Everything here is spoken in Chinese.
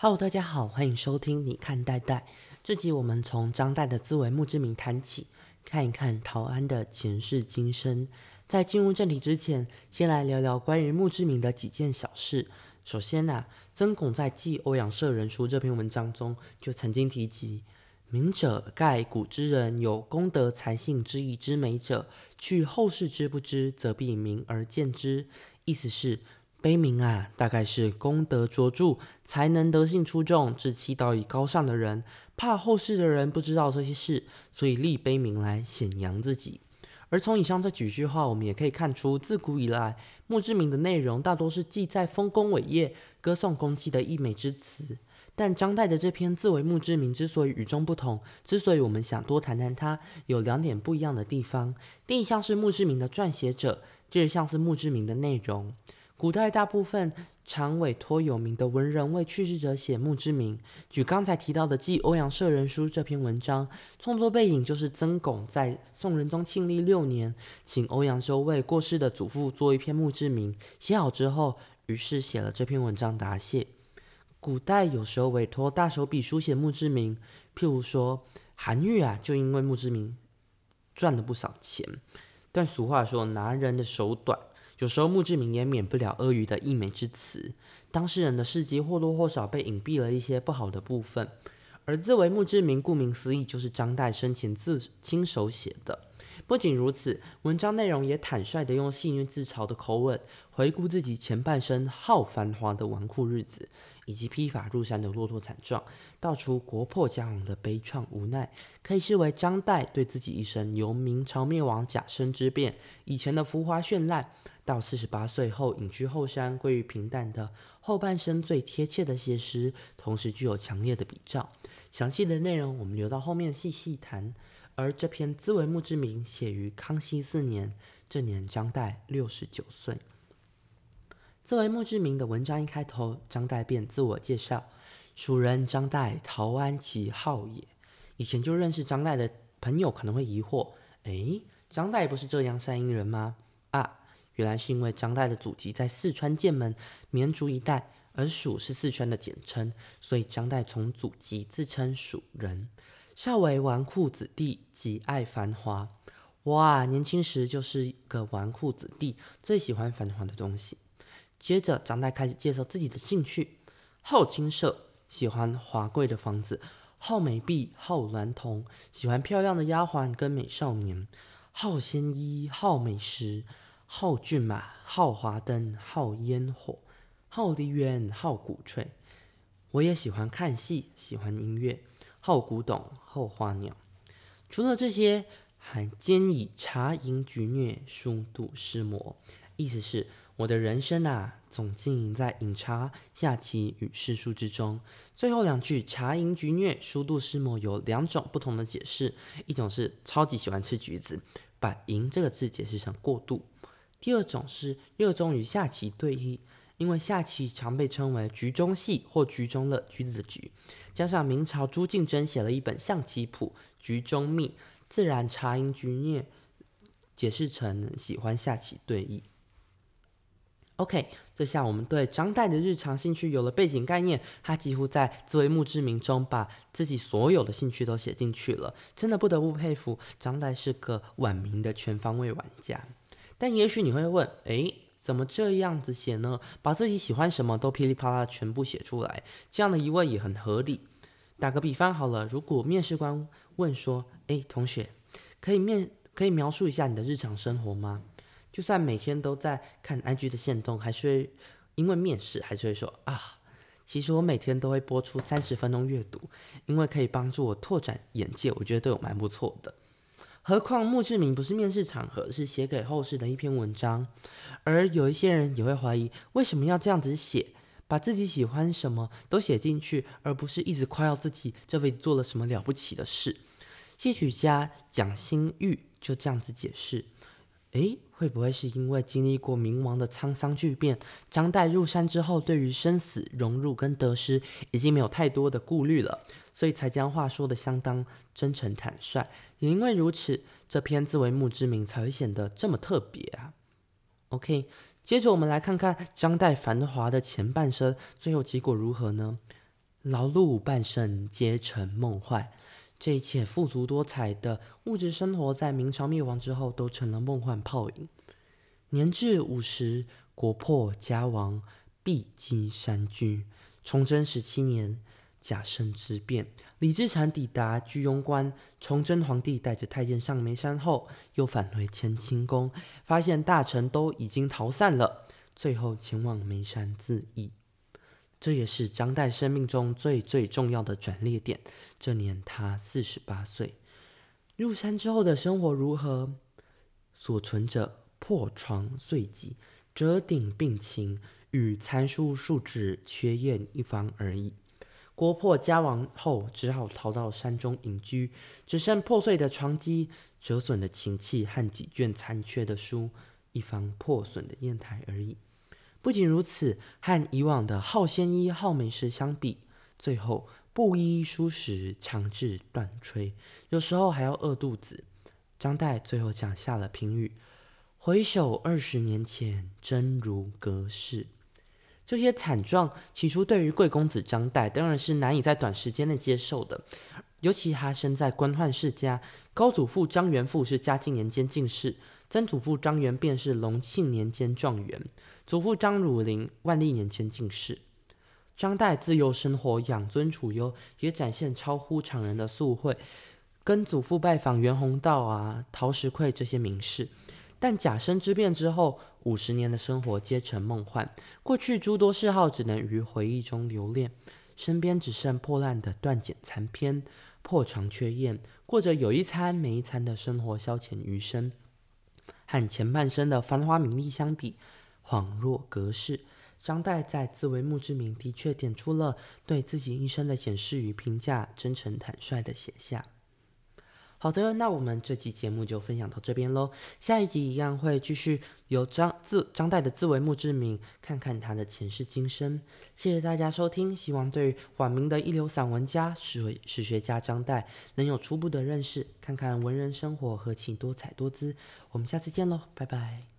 Hello，大家好，欢迎收听你看代代。这集我们从张岱的自为墓志铭谈起，看一看陶安的前世今生。在进入正题之前，先来聊聊关于墓志铭的几件小事。首先呢，曾巩在《记欧阳舍人书》这篇文章中就曾经提及：“明者盖古之人有功德才信之意之美者，去后世之不知，则必明而见之。”意思是碑铭啊，大概是功德卓著、才能德性出众、志气道义高尚的人，怕后世的人不知道这些事，所以立碑铭来显扬自己。而从以上这几句话，我们也可以看出，自古以来墓志铭的内容大多是记载丰功伟业、歌颂功绩的溢美之词。但张岱的这篇自为墓志铭之所以与众不同，之所以我们想多谈谈它，有两点不一样的地方。第一项是墓志铭的撰写者，第二项是墓志铭的内容。古代大部分常委托有名的文人为去世者写墓志铭。举刚才提到的《记欧阳舍人书》这篇文章，创作背景就是曾巩在宋仁宗庆历六年，请欧阳修为过世的祖父做一篇墓志铭。写好之后，于是写了这篇文章答谢。古代有时候委托大手笔书写墓志铭，譬如说韩愈啊，就因为墓志铭赚了不少钱。但俗话说，拿人的手短。有时候墓志铭也免不了阿谀的溢美之词，当事人的事迹或多或少被隐蔽了一些不好的部分。而自为墓志铭，顾名思义就是张岱生前自亲手写的。不仅如此，文章内容也坦率地用戏谑自嘲的口吻，回顾自己前半生好繁华的纨绔日子，以及披发入山的落拓惨状，道出国破家亡的悲怆无奈，可以视为张岱对自己一生由明朝灭亡、甲申之变以前的浮华绚烂。到四十八岁后隐居后山，归于平淡的后半生最贴切的写实，同时具有强烈的比照。详细的内容我们留到后面细细谈。而这篇自为墓志铭写于康熙四年，这年张岱六十九岁。自为墓志铭的文章一开头，张岱便自我介绍：“蜀人张岱，陶安其号也。”以前就认识张岱的朋友可能会疑惑：“诶，张岱不是浙江山阴人吗？”啊。原来是因为张岱的祖籍在四川剑门绵竹一带，而蜀是四川的简称，所以张岱从祖籍自称蜀人。少为纨绔子弟，极爱繁华。哇，年轻时就是一个纨绔子弟，最喜欢繁华的东西。接着，张岱开始介绍自己的兴趣：好金色，喜欢华贵的房子；好美婢，好娈童，喜欢漂亮的丫鬟跟美少年；好鲜衣，好美食。好骏马，好华灯，好烟火，好梨园，好鼓吹。我也喜欢看戏，喜欢音乐，好古董，好花鸟。除了这些，还兼以茶饮举虐，书度诗魔。意思是，我的人生啊，总经营在饮茶、下棋与诗书之中。最后两句“茶饮举虐，书度诗魔”有两种不同的解释：一种是超级喜欢吃橘子，把“饮”这个字解释成过度。第二种是热衷于下棋对弈，因为下棋常被称为“局中戏”或“局中乐”，橘子的“局”，加上明朝朱敬真写了一本象棋谱《局中秘》，自然茶饮局孽解释成喜欢下棋对弈。OK，这下我们对张岱的日常兴趣有了背景概念，他几乎在自为墓志铭中把自己所有的兴趣都写进去了，真的不得不佩服张岱是个晚明的全方位玩家。但也许你会问，诶，怎么这样子写呢？把自己喜欢什么都噼里啪啦全部写出来，这样的疑问也很合理。打个比方好了，如果面试官问说，诶，同学，可以面可以描述一下你的日常生活吗？就算每天都在看 IG 的线动，还是会因为面试，还是会说啊，其实我每天都会播出三十分钟阅读，因为可以帮助我拓展眼界，我觉得对我蛮不错的。何况墓志铭不是面试场合，是写给后世的一篇文章。而有一些人也会怀疑，为什么要这样子写，把自己喜欢什么都写进去，而不是一直夸耀自己这辈子做了什么了不起的事。戏曲家蒋新玉就这样子解释：诶，会不会是因为经历过冥王的沧桑巨变，张岱入山之后，对于生死、荣辱跟得失，已经没有太多的顾虑了？所以才将话说的相当真诚坦率，也因为如此，这篇自为墓志铭才会显得这么特别啊。OK，接着我们来看看张岱繁华的前半生，最后结果如何呢？劳碌半生皆成梦幻。这一切富足多彩的物质生活，在明朝灭亡之后，都成了梦幻泡影。年至五十，国破家亡，避机山居。崇祯十七年，甲申之变，李自成抵达居庸关。崇祯皇帝带着太监上眉山后，又返回乾清宫，发现大臣都已经逃散了，最后前往眉山自缢。这也是张岱生命中最最重要的转捩点。这年他四十八岁。入山之后的生活如何？所存者破床碎几，折顶病情，与参书数纸缺砚一方而已。国破家亡后，只好逃到山中隐居，只剩破碎的床几、折损的琴器和几卷残缺的书，一方破损的砚台而已。不仅如此，和以往的好仙医、好美食相比，最后布衣书食，长治断炊，有时候还要饿肚子。张岱最后讲下了评语：“回首二十年前，真如隔世。”这些惨状，起初对于贵公子张岱当然是难以在短时间内接受的。尤其他身在官宦世家，高祖父张元富是嘉靖年间进士，曾祖父张元便是隆庆年间状元。祖父张汝霖万历年间进士，张岱自幼生活养尊处优，也展现超乎常人的素慧，跟祖父拜访袁宏道啊、陶石溃这些名士。但甲申之变之后，五十年的生活皆成梦幻，过去诸多嗜好只能于回忆中留恋，身边只剩破烂的断简残篇、破床缺砚，过着有一餐没一餐的生活消遣余生，和前半生的繁华名利相比。恍若隔世，张岱在自为墓志铭的确点出了对自己一生的检视与评价，真诚坦率的写下。好的，那我们这期节目就分享到这边喽。下一集一样会继续由张自张岱的自为墓志铭，看看他的前世今生。谢谢大家收听，希望对晚明的一流散文家史史学家张岱能有初步的认识，看看文人生活何其多彩多姿。我们下次见喽，拜拜。